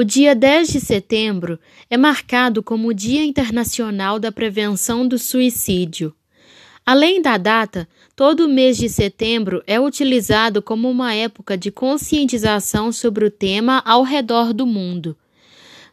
O dia 10 de setembro é marcado como o Dia Internacional da Prevenção do Suicídio. Além da data, todo o mês de setembro é utilizado como uma época de conscientização sobre o tema ao redor do mundo.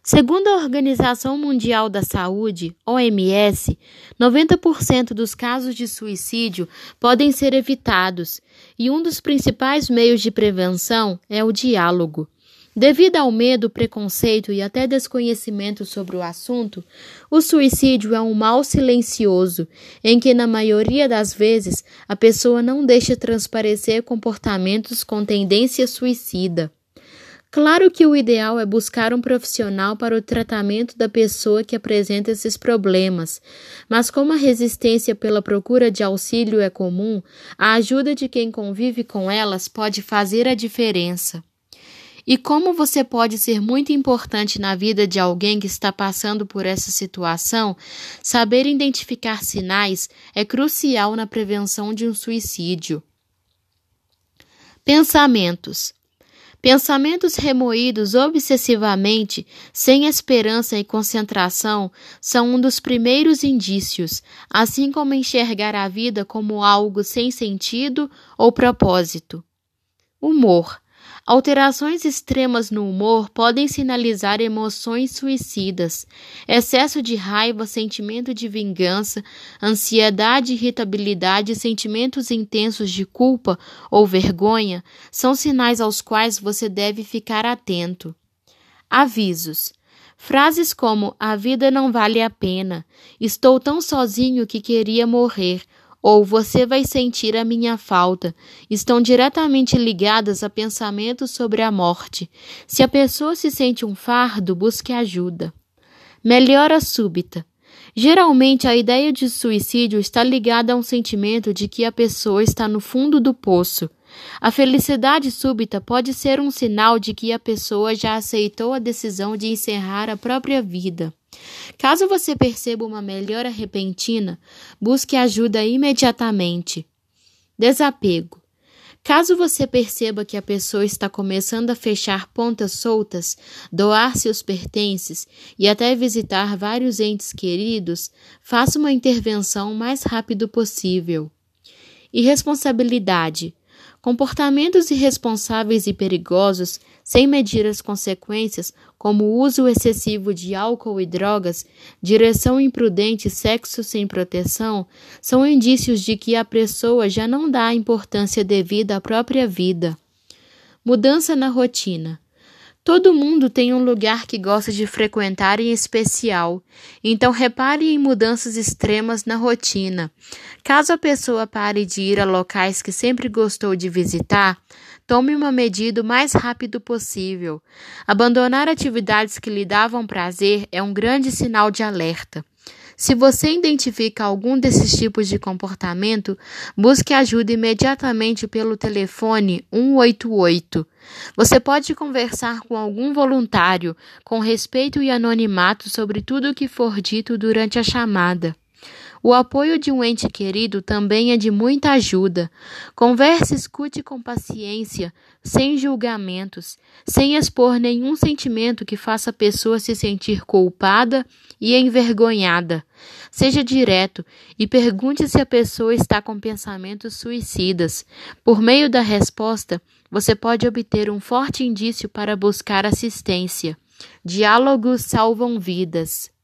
Segundo a Organização Mundial da Saúde, OMS, 90% dos casos de suicídio podem ser evitados, e um dos principais meios de prevenção é o diálogo. Devido ao medo, preconceito e até desconhecimento sobre o assunto, o suicídio é um mal silencioso, em que, na maioria das vezes, a pessoa não deixa transparecer comportamentos com tendência suicida. Claro que o ideal é buscar um profissional para o tratamento da pessoa que apresenta esses problemas, mas como a resistência pela procura de auxílio é comum, a ajuda de quem convive com elas pode fazer a diferença. E como você pode ser muito importante na vida de alguém que está passando por essa situação, saber identificar sinais é crucial na prevenção de um suicídio. Pensamentos. Pensamentos remoídos obsessivamente, sem esperança e concentração, são um dos primeiros indícios, assim como enxergar a vida como algo sem sentido ou propósito. Humor. Alterações extremas no humor podem sinalizar emoções suicidas. Excesso de raiva, sentimento de vingança, ansiedade, irritabilidade sentimentos intensos de culpa ou vergonha são sinais aos quais você deve ficar atento. Avisos. Frases como a vida não vale a pena, estou tão sozinho que queria morrer ou você vai sentir a minha falta, estão diretamente ligadas a pensamentos sobre a morte. Se a pessoa se sente um fardo, busque ajuda. Melhora súbita. Geralmente, a ideia de suicídio está ligada a um sentimento de que a pessoa está no fundo do poço. A felicidade súbita pode ser um sinal de que a pessoa já aceitou a decisão de encerrar a própria vida. Caso você perceba uma melhora repentina, busque ajuda imediatamente. Desapego. Caso você perceba que a pessoa está começando a fechar pontas soltas, doar seus pertences e até visitar vários entes queridos, faça uma intervenção o mais rápido possível. Irresponsabilidade. Comportamentos irresponsáveis e perigosos, sem medir as consequências, como o uso excessivo de álcool e drogas, direção imprudente e sexo sem proteção, são indícios de que a pessoa já não dá a importância devida à própria vida. Mudança na rotina. Todo mundo tem um lugar que gosta de frequentar em especial, então repare em mudanças extremas na rotina. Caso a pessoa pare de ir a locais que sempre gostou de visitar, tome uma medida o mais rápido possível. Abandonar atividades que lhe davam prazer é um grande sinal de alerta. Se você identifica algum desses tipos de comportamento, busque ajuda imediatamente pelo telefone 188. Você pode conversar com algum voluntário com respeito e anonimato sobre tudo o que for dito durante a chamada. O apoio de um ente querido também é de muita ajuda. Converse escute com paciência, sem julgamentos, sem expor nenhum sentimento que faça a pessoa se sentir culpada e envergonhada. Seja direto e pergunte se a pessoa está com pensamentos suicidas. Por meio da resposta, você pode obter um forte indício para buscar assistência. Diálogos salvam vidas.